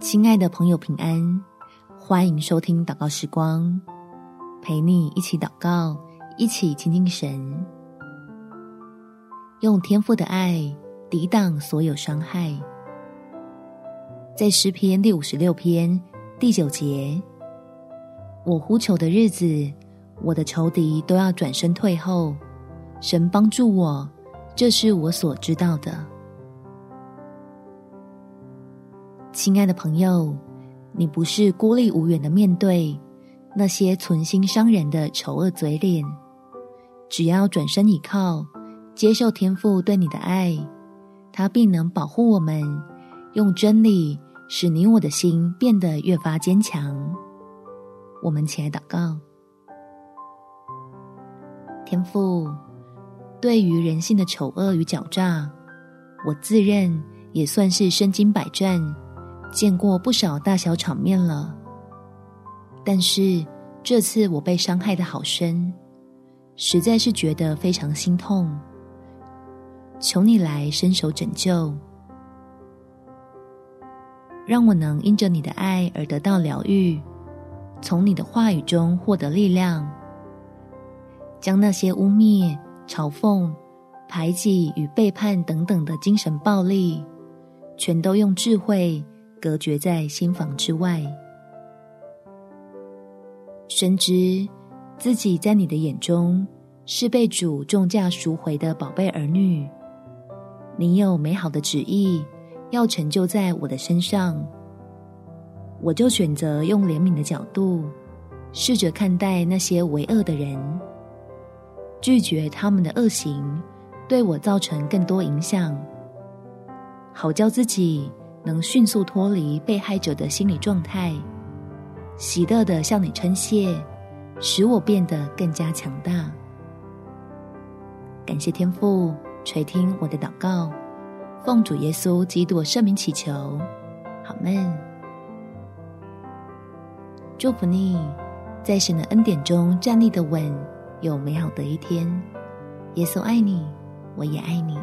亲爱的朋友，平安！欢迎收听祷告时光，陪你一起祷告，一起亲近神，用天赋的爱抵挡所有伤害。在诗篇第五十六篇第九节，我呼求的日子，我的仇敌都要转身退后。神帮助我，这是我所知道的。亲爱的朋友，你不是孤立无援的面对那些存心伤人的丑恶嘴脸，只要转身倚靠，接受天父对你的爱，他必能保护我们，用真理使你我的心变得越发坚强。我们起来祷告，天父，对于人性的丑恶与狡诈，我自认也算是身经百战。见过不少大小场面了，但是这次我被伤害得好深，实在是觉得非常心痛。求你来伸手拯救，让我能因着你的爱而得到疗愈，从你的话语中获得力量，将那些污蔑、嘲讽、排挤与背叛等等的精神暴力，全都用智慧。隔绝在心房之外，深知自己在你的眼中是被主重价赎回的宝贝儿女。你有美好的旨意要成就在我的身上，我就选择用怜悯的角度，试着看待那些为恶的人，拒绝他们的恶行对我造成更多影响，好叫自己。能迅速脱离被害者的心理状态，喜乐的向你称谢，使我变得更加强大。感谢天父垂听我的祷告，奉主耶稣基督圣名祈求，阿们。祝福你，在神的恩典中站立的稳，有美好的一天。耶稣爱你，我也爱你。